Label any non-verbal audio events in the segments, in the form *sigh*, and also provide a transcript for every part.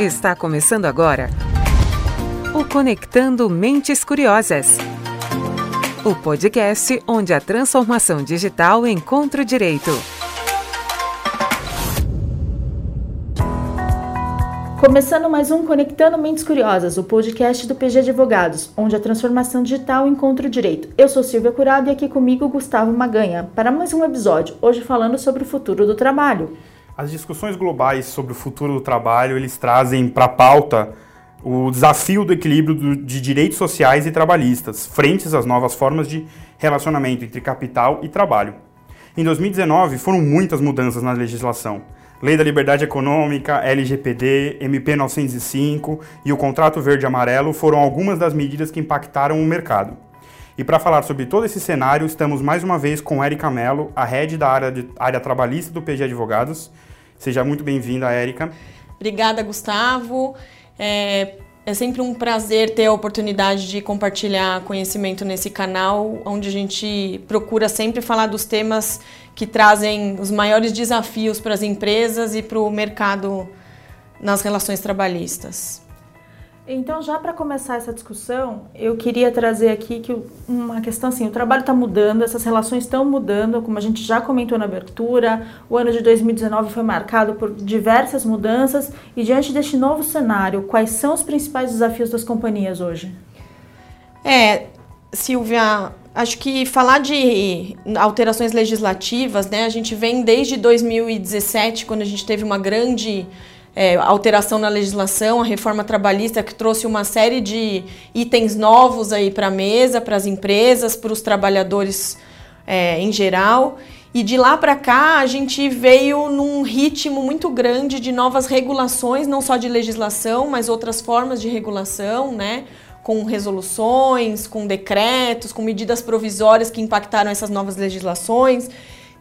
Está começando agora o Conectando Mentes Curiosas. O podcast onde a transformação digital encontra o direito. Começando mais um Conectando Mentes Curiosas, o podcast do PG Advogados, onde a transformação digital encontra o direito. Eu sou Silvia Curado e aqui comigo Gustavo Maganha, para mais um episódio, hoje falando sobre o futuro do trabalho. As discussões globais sobre o futuro do trabalho, eles trazem para a pauta o desafio do equilíbrio de direitos sociais e trabalhistas, frente às novas formas de relacionamento entre capital e trabalho. Em 2019, foram muitas mudanças na legislação. Lei da Liberdade Econômica, LGPD, MP 905 e o Contrato Verde Amarelo foram algumas das medidas que impactaram o mercado. E para falar sobre todo esse cenário, estamos mais uma vez com Érica Mello, a head da área, de, área trabalhista do PG Advogados. Seja muito bem-vinda, Érica. Obrigada, Gustavo. É, é sempre um prazer ter a oportunidade de compartilhar conhecimento nesse canal, onde a gente procura sempre falar dos temas que trazem os maiores desafios para as empresas e para o mercado nas relações trabalhistas. Então, já para começar essa discussão, eu queria trazer aqui que uma questão assim, o trabalho está mudando, essas relações estão mudando, como a gente já comentou na abertura, o ano de 2019 foi marcado por diversas mudanças e diante deste novo cenário, quais são os principais desafios das companhias hoje? É, Silvia, acho que falar de alterações legislativas, né, a gente vem desde 2017, quando a gente teve uma grande é, alteração na legislação, a reforma trabalhista que trouxe uma série de itens novos aí para a mesa, para as empresas, para os trabalhadores é, em geral. E de lá para cá a gente veio num ritmo muito grande de novas regulações, não só de legislação, mas outras formas de regulação, né? Com resoluções, com decretos, com medidas provisórias que impactaram essas novas legislações.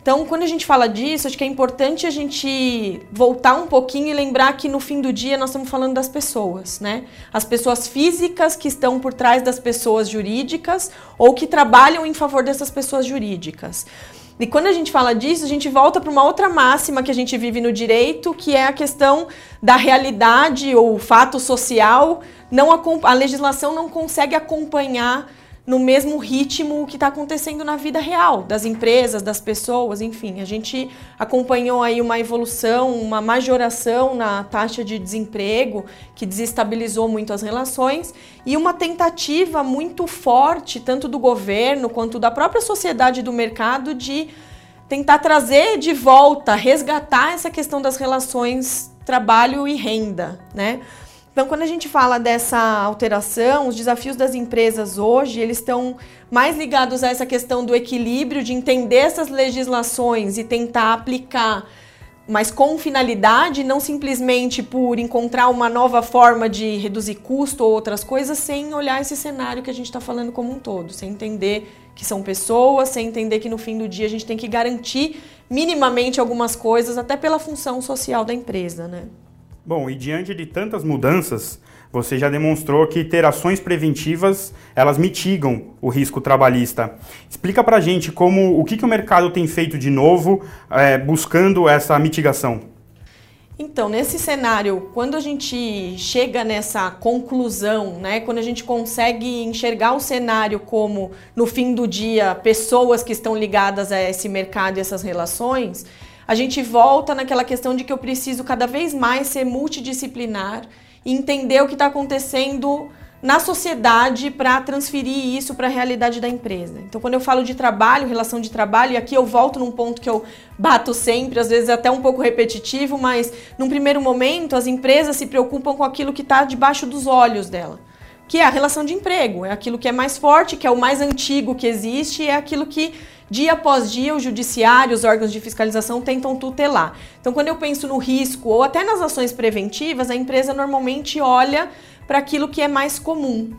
Então, quando a gente fala disso, acho que é importante a gente voltar um pouquinho e lembrar que no fim do dia nós estamos falando das pessoas, né? As pessoas físicas que estão por trás das pessoas jurídicas ou que trabalham em favor dessas pessoas jurídicas. E quando a gente fala disso, a gente volta para uma outra máxima que a gente vive no direito, que é a questão da realidade ou fato social. Não a, a legislação não consegue acompanhar no mesmo ritmo que está acontecendo na vida real das empresas, das pessoas, enfim. A gente acompanhou aí uma evolução, uma majoração na taxa de desemprego que desestabilizou muito as relações e uma tentativa muito forte, tanto do governo quanto da própria sociedade do mercado, de tentar trazer de volta, resgatar essa questão das relações trabalho e renda, né? Então, quando a gente fala dessa alteração, os desafios das empresas hoje, eles estão mais ligados a essa questão do equilíbrio, de entender essas legislações e tentar aplicar, mas com finalidade, não simplesmente por encontrar uma nova forma de reduzir custo ou outras coisas, sem olhar esse cenário que a gente está falando como um todo, sem entender que são pessoas, sem entender que no fim do dia a gente tem que garantir minimamente algumas coisas, até pela função social da empresa, né? Bom, e diante de tantas mudanças, você já demonstrou que ter ações preventivas, elas mitigam o risco trabalhista. Explica pra gente como o que, que o mercado tem feito de novo é, buscando essa mitigação. Então, nesse cenário, quando a gente chega nessa conclusão, né, quando a gente consegue enxergar o cenário como, no fim do dia, pessoas que estão ligadas a esse mercado e essas relações, a gente volta naquela questão de que eu preciso cada vez mais ser multidisciplinar e entender o que está acontecendo na sociedade para transferir isso para a realidade da empresa. Então, quando eu falo de trabalho, relação de trabalho, e aqui eu volto num ponto que eu bato sempre, às vezes até um pouco repetitivo, mas num primeiro momento as empresas se preocupam com aquilo que está debaixo dos olhos dela, que é a relação de emprego, é aquilo que é mais forte, que é o mais antigo que existe, é aquilo que dia após dia, o judiciário, os órgãos de fiscalização tentam tutelar. Então, quando eu penso no risco ou até nas ações preventivas, a empresa normalmente olha para aquilo que é mais comum.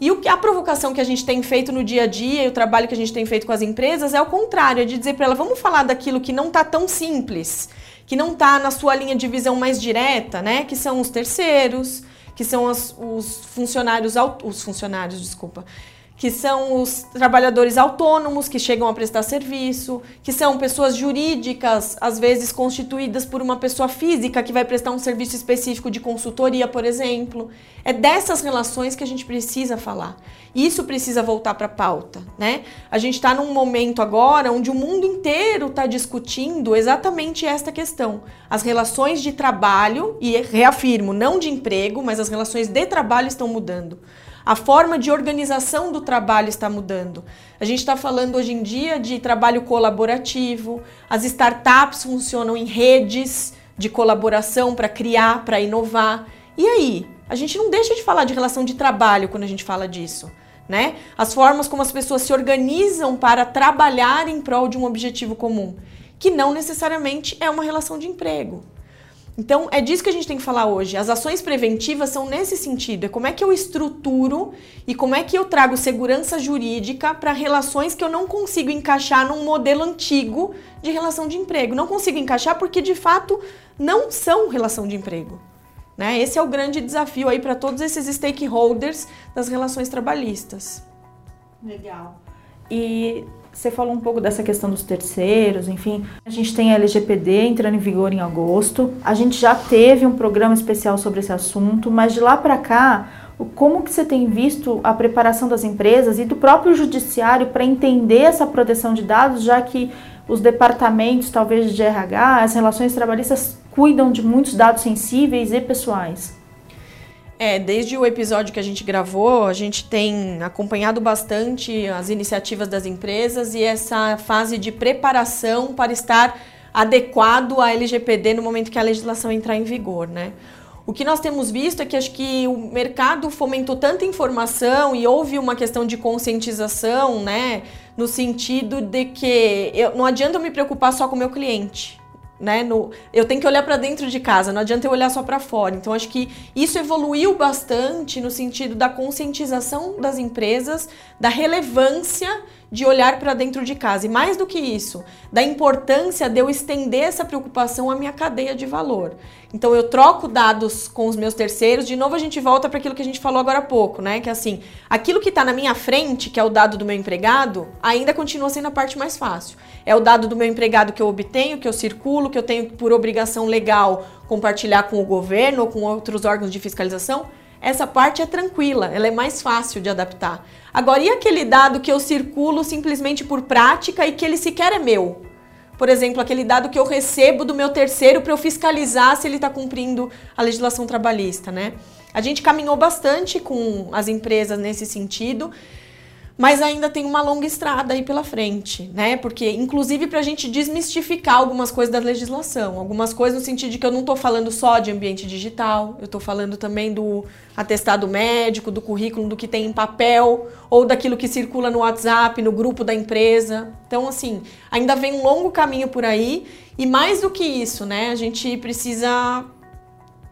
E a provocação que a gente tem feito no dia a dia e o trabalho que a gente tem feito com as empresas é o contrário, é de dizer para ela, vamos falar daquilo que não está tão simples, que não está na sua linha de visão mais direta, né? Que são os terceiros, que são as, os funcionários, os funcionários, desculpa, que são os trabalhadores autônomos que chegam a prestar serviço, que são pessoas jurídicas, às vezes constituídas por uma pessoa física que vai prestar um serviço específico de consultoria, por exemplo. É dessas relações que a gente precisa falar. Isso precisa voltar para a pauta, né? A gente está num momento agora onde o mundo inteiro está discutindo exatamente esta questão. As relações de trabalho, e reafirmo, não de emprego, mas as relações de trabalho estão mudando. A forma de organização do trabalho está mudando. A gente está falando hoje em dia de trabalho colaborativo, as startups funcionam em redes de colaboração para criar, para inovar. E aí? A gente não deixa de falar de relação de trabalho quando a gente fala disso. Né? As formas como as pessoas se organizam para trabalhar em prol de um objetivo comum, que não necessariamente é uma relação de emprego. Então, é disso que a gente tem que falar hoje. As ações preventivas são nesse sentido. É como é que eu estruturo e como é que eu trago segurança jurídica para relações que eu não consigo encaixar num modelo antigo de relação de emprego. Não consigo encaixar porque, de fato, não são relação de emprego. Né? Esse é o grande desafio aí para todos esses stakeholders das relações trabalhistas. Legal. E você falou um pouco dessa questão dos terceiros, enfim. A gente tem a LGPD entrando em vigor em agosto. A gente já teve um programa especial sobre esse assunto, mas de lá para cá, como que você tem visto a preparação das empresas e do próprio judiciário para entender essa proteção de dados, já que os departamentos, talvez de RH, as relações trabalhistas cuidam de muitos dados sensíveis e pessoais? É, desde o episódio que a gente gravou, a gente tem acompanhado bastante as iniciativas das empresas e essa fase de preparação para estar adequado à LGPD no momento que a legislação entrar em vigor, né? O que nós temos visto é que acho que o mercado fomentou tanta informação e houve uma questão de conscientização, né? No sentido de que eu, não adianta eu me preocupar só com o meu cliente né? No, eu tenho que olhar para dentro de casa, não adianta eu olhar só para fora. Então acho que isso evoluiu bastante no sentido da conscientização das empresas, da relevância de olhar para dentro de casa. E mais do que isso, da importância de eu estender essa preocupação à minha cadeia de valor. Então eu troco dados com os meus terceiros, de novo a gente volta para aquilo que a gente falou agora há pouco, né? Que é assim, aquilo que está na minha frente, que é o dado do meu empregado, ainda continua sendo a parte mais fácil. É o dado do meu empregado que eu obtenho, que eu circulo, que eu tenho por obrigação legal compartilhar com o governo ou com outros órgãos de fiscalização essa parte é tranquila, ela é mais fácil de adaptar. Agora, e aquele dado que eu circulo simplesmente por prática e que ele sequer é meu? Por exemplo, aquele dado que eu recebo do meu terceiro para eu fiscalizar se ele está cumprindo a legislação trabalhista, né? A gente caminhou bastante com as empresas nesse sentido mas ainda tem uma longa estrada aí pela frente, né? Porque, inclusive, para a gente desmistificar algumas coisas da legislação, algumas coisas no sentido de que eu não estou falando só de ambiente digital, eu estou falando também do atestado médico, do currículo, do que tem em papel, ou daquilo que circula no WhatsApp, no grupo da empresa. Então, assim, ainda vem um longo caminho por aí, e mais do que isso, né? A gente precisa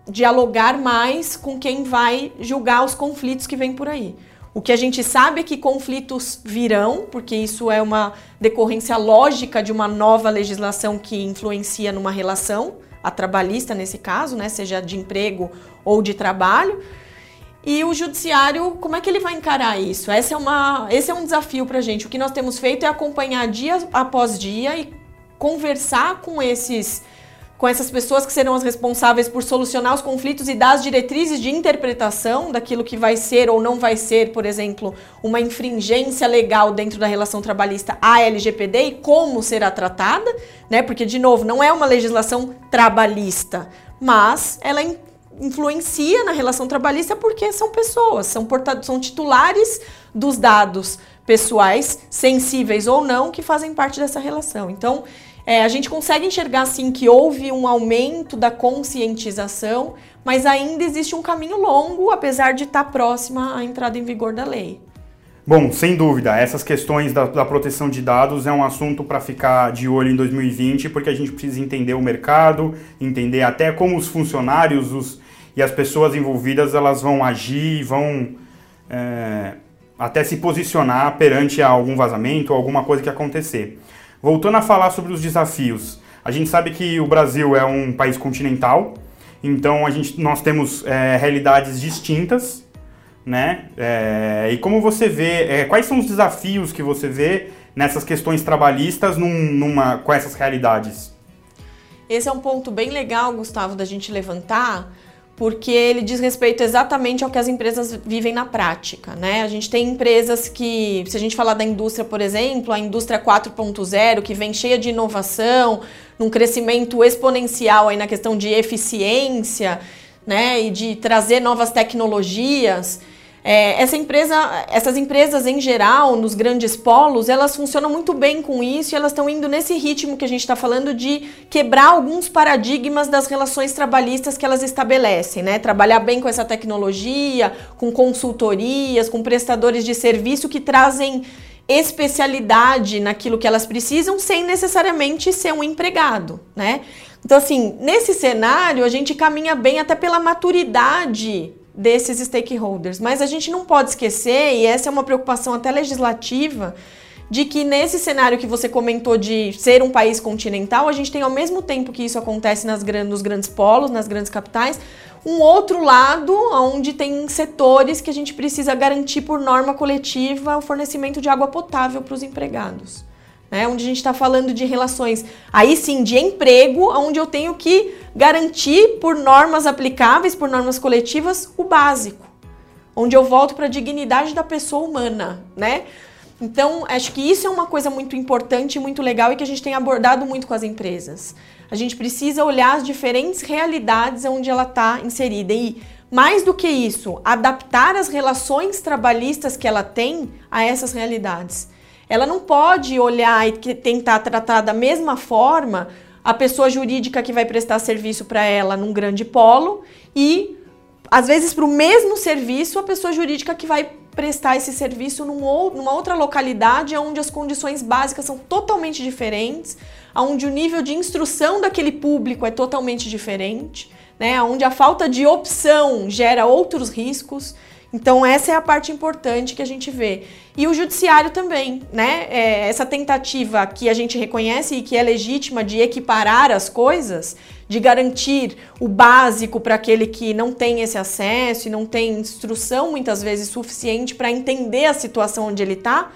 dialogar mais com quem vai julgar os conflitos que vêm por aí. O que a gente sabe é que conflitos virão, porque isso é uma decorrência lógica de uma nova legislação que influencia numa relação, a trabalhista nesse caso, né, seja de emprego ou de trabalho. E o judiciário, como é que ele vai encarar isso? Esse é, uma, esse é um desafio para a gente. O que nós temos feito é acompanhar dia após dia e conversar com esses com essas pessoas que serão as responsáveis por solucionar os conflitos e dar as diretrizes de interpretação daquilo que vai ser ou não vai ser, por exemplo, uma infringência legal dentro da relação trabalhista à LGPD e como será tratada, né? Porque de novo, não é uma legislação trabalhista, mas ela influencia na relação trabalhista porque são pessoas, são portados, são titulares dos dados pessoais, sensíveis ou não, que fazem parte dessa relação. Então, é, a gente consegue enxergar assim que houve um aumento da conscientização, mas ainda existe um caminho longo, apesar de estar próxima à entrada em vigor da lei. Bom, sem dúvida, essas questões da, da proteção de dados é um assunto para ficar de olho em 2020, porque a gente precisa entender o mercado, entender até como os funcionários os, e as pessoas envolvidas elas vão agir, vão é, até se posicionar perante algum vazamento ou alguma coisa que acontecer. Voltando a falar sobre os desafios, a gente sabe que o Brasil é um país continental, então a gente, nós temos é, realidades distintas né? É, e como você vê, é, quais são os desafios que você vê nessas questões trabalhistas num, numa, com essas realidades? Esse é um ponto bem legal, Gustavo, da gente levantar, porque ele diz respeito exatamente ao que as empresas vivem na prática, né? A gente tem empresas que, se a gente falar da indústria, por exemplo, a indústria 4.0, que vem cheia de inovação, num crescimento exponencial aí na questão de eficiência, né, e de trazer novas tecnologias. É, essa empresa, essas empresas em geral, nos grandes polos, elas funcionam muito bem com isso e elas estão indo nesse ritmo que a gente está falando de quebrar alguns paradigmas das relações trabalhistas que elas estabelecem, né? Trabalhar bem com essa tecnologia, com consultorias, com prestadores de serviço que trazem especialidade naquilo que elas precisam sem necessariamente ser um empregado, né? Então, assim, nesse cenário, a gente caminha bem até pela maturidade desses stakeholders. Mas a gente não pode esquecer, e essa é uma preocupação até legislativa, de que nesse cenário que você comentou de ser um país continental, a gente tem ao mesmo tempo que isso acontece nas grandes, nos grandes polos, nas grandes capitais, um outro lado onde tem setores que a gente precisa garantir por norma coletiva o fornecimento de água potável para os empregados né? Onde a gente está falando de relações, aí sim, de emprego, onde eu tenho que garantir por normas aplicáveis, por normas coletivas, o básico. Onde eu volto para a dignidade da pessoa humana, né? Então, acho que isso é uma coisa muito importante, muito legal e que a gente tem abordado muito com as empresas. A gente precisa olhar as diferentes realidades onde ela está inserida e mais do que isso, adaptar as relações trabalhistas que ela tem a essas realidades. Ela não pode olhar e tentar tratar da mesma forma a pessoa jurídica que vai prestar serviço para ela num grande polo e, às vezes, para o mesmo serviço, a pessoa jurídica que vai prestar esse serviço num ou, numa outra localidade onde as condições básicas são totalmente diferentes, onde o nível de instrução daquele público é totalmente diferente, né? onde a falta de opção gera outros riscos. Então, essa é a parte importante que a gente vê. E o judiciário também, né? É, essa tentativa que a gente reconhece e que é legítima de equiparar as coisas, de garantir o básico para aquele que não tem esse acesso e não tem instrução muitas vezes suficiente para entender a situação onde ele está,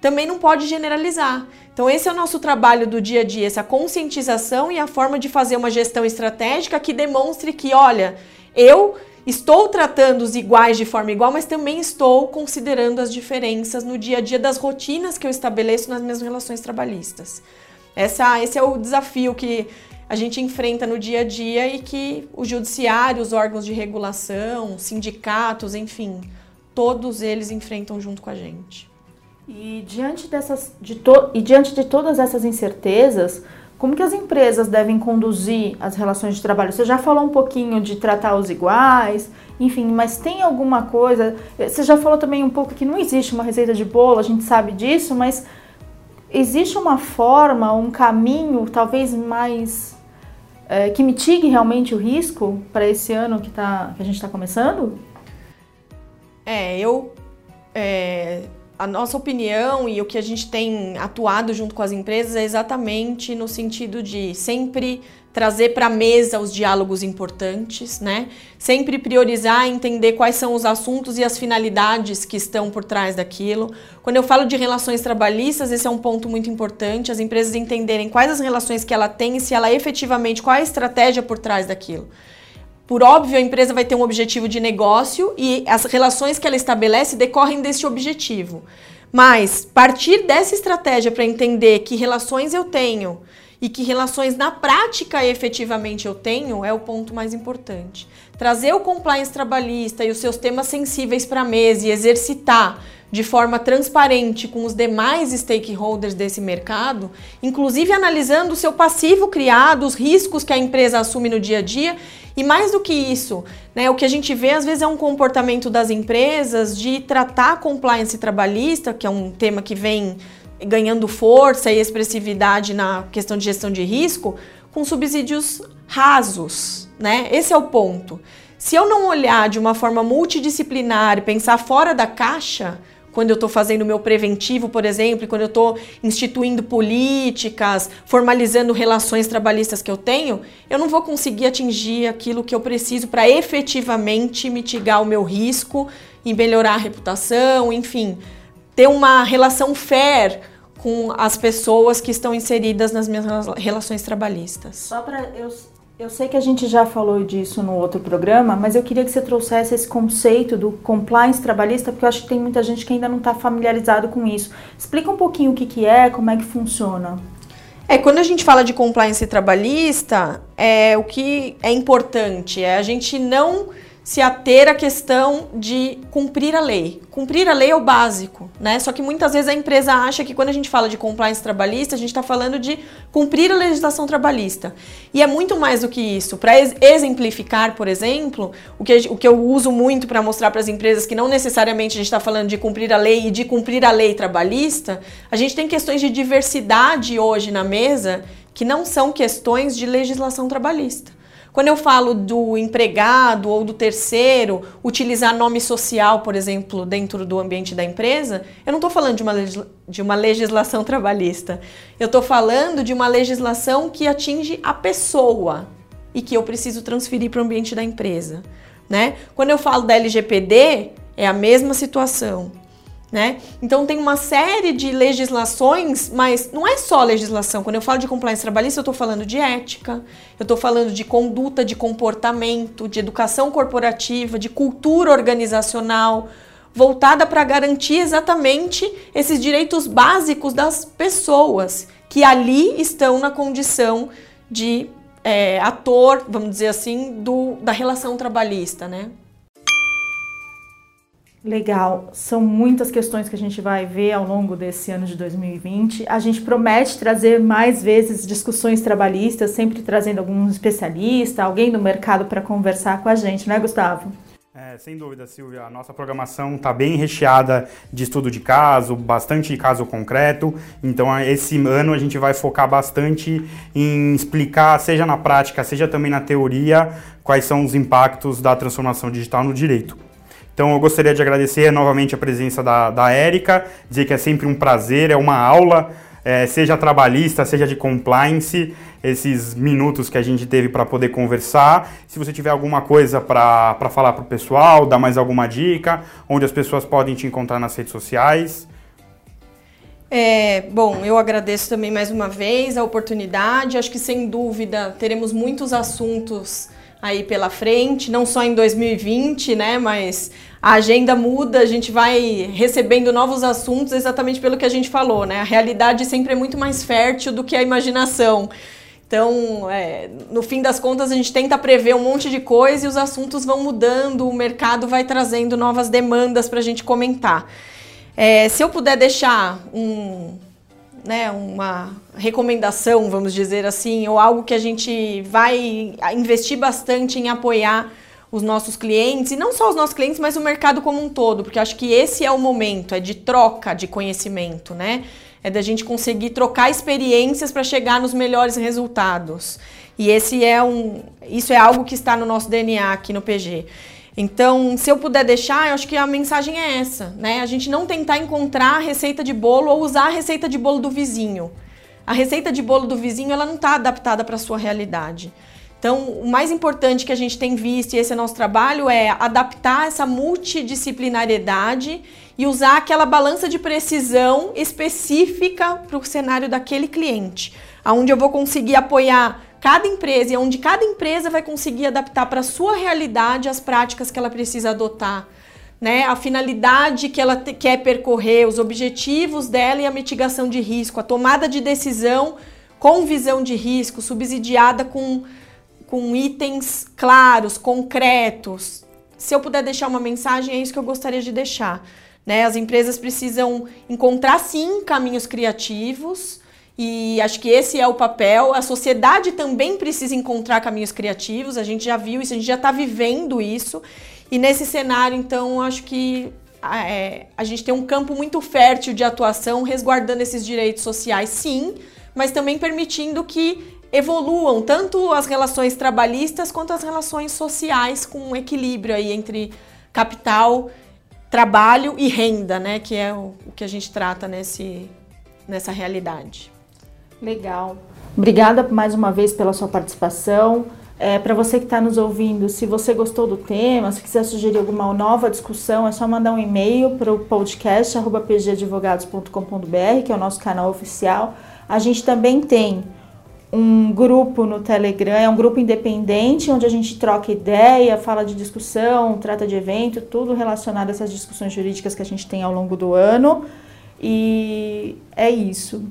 também não pode generalizar. Então, esse é o nosso trabalho do dia a dia, essa conscientização e a forma de fazer uma gestão estratégica que demonstre que, olha, eu estou tratando os iguais de forma igual, mas também estou considerando as diferenças no dia a dia das rotinas que eu estabeleço nas minhas relações trabalhistas. Essa, esse é o desafio que a gente enfrenta no dia a dia e que o judiciário, os órgãos de regulação, sindicatos, enfim, todos eles enfrentam junto com a gente. E diante, dessas, de to, e diante de todas essas incertezas, como que as empresas devem conduzir as relações de trabalho? Você já falou um pouquinho de tratar os iguais, enfim, mas tem alguma coisa? Você já falou também um pouco que não existe uma receita de bolo, a gente sabe disso, mas existe uma forma, um caminho talvez mais é, que mitigue realmente o risco para esse ano que, tá, que a gente está começando? É, eu é, a nossa opinião e o que a gente tem atuado junto com as empresas é exatamente no sentido de sempre trazer para a mesa os diálogos importantes, né? Sempre priorizar entender quais são os assuntos e as finalidades que estão por trás daquilo. Quando eu falo de relações trabalhistas, esse é um ponto muito importante, as empresas entenderem quais as relações que ela tem e se ela efetivamente qual a estratégia por trás daquilo. Por óbvio, a empresa vai ter um objetivo de negócio e as relações que ela estabelece decorrem desse objetivo. Mas partir dessa estratégia para entender que relações eu tenho e que relações na prática efetivamente eu tenho é o ponto mais importante. Trazer o compliance trabalhista e os seus temas sensíveis para a mesa e exercitar de forma transparente com os demais stakeholders desse mercado, inclusive analisando o seu passivo criado, os riscos que a empresa assume no dia a dia e mais do que isso, né, o que a gente vê às vezes é um comportamento das empresas de tratar compliance trabalhista, que é um tema que vem ganhando força e expressividade na questão de gestão de risco, com subsídios rasos, né? Esse é o ponto. Se eu não olhar de uma forma multidisciplinar e pensar fora da caixa, quando eu estou fazendo meu preventivo, por exemplo, quando eu estou instituindo políticas, formalizando relações trabalhistas que eu tenho, eu não vou conseguir atingir aquilo que eu preciso para efetivamente mitigar o meu risco em melhorar a reputação, enfim, ter uma relação fair com as pessoas que estão inseridas nas minhas relações trabalhistas. Só para eu, eu sei que a gente já falou disso no outro programa, mas eu queria que você trouxesse esse conceito do compliance trabalhista, porque eu acho que tem muita gente que ainda não está familiarizado com isso. Explica um pouquinho o que, que é, como é que funciona. É, quando a gente fala de compliance trabalhista, é, o que é importante é a gente não se ater à questão de cumprir a lei. Cumprir a lei é o básico, né? Só que muitas vezes a empresa acha que quando a gente fala de compliance trabalhista, a gente está falando de cumprir a legislação trabalhista. E é muito mais do que isso. Para exemplificar, por exemplo, o que, o que eu uso muito para mostrar para as empresas que não necessariamente a gente está falando de cumprir a lei e de cumprir a lei trabalhista, a gente tem questões de diversidade hoje na mesa que não são questões de legislação trabalhista. Quando eu falo do empregado ou do terceiro utilizar nome social, por exemplo, dentro do ambiente da empresa, eu não estou falando de uma, de uma legislação *laughs* trabalhista. Eu estou falando de uma legislação que atinge a pessoa e que eu preciso transferir para o ambiente da empresa. Né? Quando eu falo da LGPD, é a mesma situação. Né? Então tem uma série de legislações, mas não é só legislação. Quando eu falo de compliance trabalhista, eu estou falando de ética, eu estou falando de conduta, de comportamento, de educação corporativa, de cultura organizacional, voltada para garantir exatamente esses direitos básicos das pessoas que ali estão na condição de é, ator, vamos dizer assim, do, da relação trabalhista, né? Legal, são muitas questões que a gente vai ver ao longo desse ano de 2020. A gente promete trazer mais vezes discussões trabalhistas, sempre trazendo algum especialista, alguém do mercado para conversar com a gente, né, Gustavo? É, sem dúvida, Silvia. A nossa programação está bem recheada de estudo de caso, bastante caso concreto. Então, esse ano a gente vai focar bastante em explicar, seja na prática, seja também na teoria, quais são os impactos da transformação digital no direito. Então eu gostaria de agradecer novamente a presença da, da Érica, dizer que é sempre um prazer, é uma aula, é, seja trabalhista, seja de compliance, esses minutos que a gente teve para poder conversar. Se você tiver alguma coisa para falar para o pessoal, dar mais alguma dica, onde as pessoas podem te encontrar nas redes sociais. É, bom, eu agradeço também mais uma vez a oportunidade. Acho que sem dúvida teremos muitos assuntos aí pela frente, não só em 2020, né, mas a agenda muda, a gente vai recebendo novos assuntos exatamente pelo que a gente falou, né? A realidade sempre é muito mais fértil do que a imaginação. Então, é, no fim das contas, a gente tenta prever um monte de coisa e os assuntos vão mudando, o mercado vai trazendo novas demandas para a gente comentar. É, se eu puder deixar um, né, uma recomendação, vamos dizer assim, ou algo que a gente vai investir bastante em apoiar os nossos clientes, e não só os nossos clientes, mas o mercado como um todo, porque acho que esse é o momento, é de troca de conhecimento, né? É da gente conseguir trocar experiências para chegar nos melhores resultados. E esse é um, isso é algo que está no nosso DNA aqui no PG. Então, se eu puder deixar, eu acho que a mensagem é essa, né? A gente não tentar encontrar a receita de bolo ou usar a receita de bolo do vizinho. A receita de bolo do vizinho, ela não está adaptada para a sua realidade. Então, o mais importante que a gente tem visto, e esse é nosso trabalho, é adaptar essa multidisciplinariedade e usar aquela balança de precisão específica para o cenário daquele cliente, aonde eu vou conseguir apoiar cada empresa e onde cada empresa vai conseguir adaptar para a sua realidade as práticas que ela precisa adotar. Né, a finalidade que ela quer percorrer, os objetivos dela e a mitigação de risco, a tomada de decisão com visão de risco, subsidiada com, com itens claros, concretos. Se eu puder deixar uma mensagem, é isso que eu gostaria de deixar. Né? As empresas precisam encontrar sim caminhos criativos, e acho que esse é o papel. A sociedade também precisa encontrar caminhos criativos. A gente já viu isso, a gente já está vivendo isso. E nesse cenário, então, acho que é, a gente tem um campo muito fértil de atuação, resguardando esses direitos sociais, sim, mas também permitindo que evoluam tanto as relações trabalhistas quanto as relações sociais com um equilíbrio aí entre capital, trabalho e renda, né? Que é o, o que a gente trata nesse, nessa realidade. Legal. Obrigada mais uma vez pela sua participação. É, para você que está nos ouvindo, se você gostou do tema, se quiser sugerir alguma nova discussão, é só mandar um e-mail para o podcast pgadvogados.com.br, que é o nosso canal oficial. A gente também tem um grupo no Telegram, é um grupo independente, onde a gente troca ideia, fala de discussão, trata de evento, tudo relacionado a essas discussões jurídicas que a gente tem ao longo do ano. E é isso.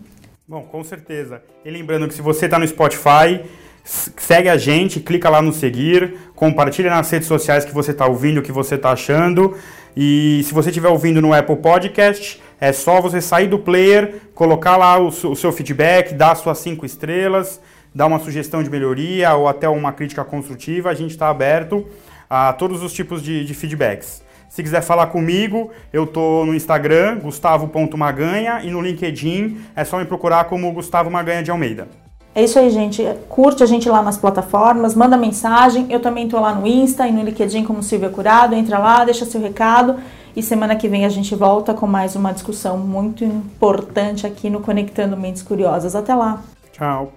Bom, com certeza. E lembrando que se você está no Spotify, segue a gente, clica lá no seguir, compartilha nas redes sociais que você está ouvindo, o que você está achando. E se você estiver ouvindo no Apple Podcast, é só você sair do player, colocar lá o, seu feedback, dar suas cinco estrelas, dar uma sugestão de melhoria ou até uma crítica construtiva. A gente está aberto a todos os tipos de, de feedbacks. Se quiser falar comigo, eu tô no Instagram, gustavo.maganha, e no LinkedIn é só me procurar como Gustavo Maganha de Almeida. É isso aí, gente. Curte a gente lá nas plataformas, manda mensagem. Eu também tô lá no Insta e no LinkedIn como Silvia Curado. Entra lá, deixa seu recado. E semana que vem a gente volta com mais uma discussão muito importante aqui no Conectando Mentes Curiosas. Até lá. Tchau.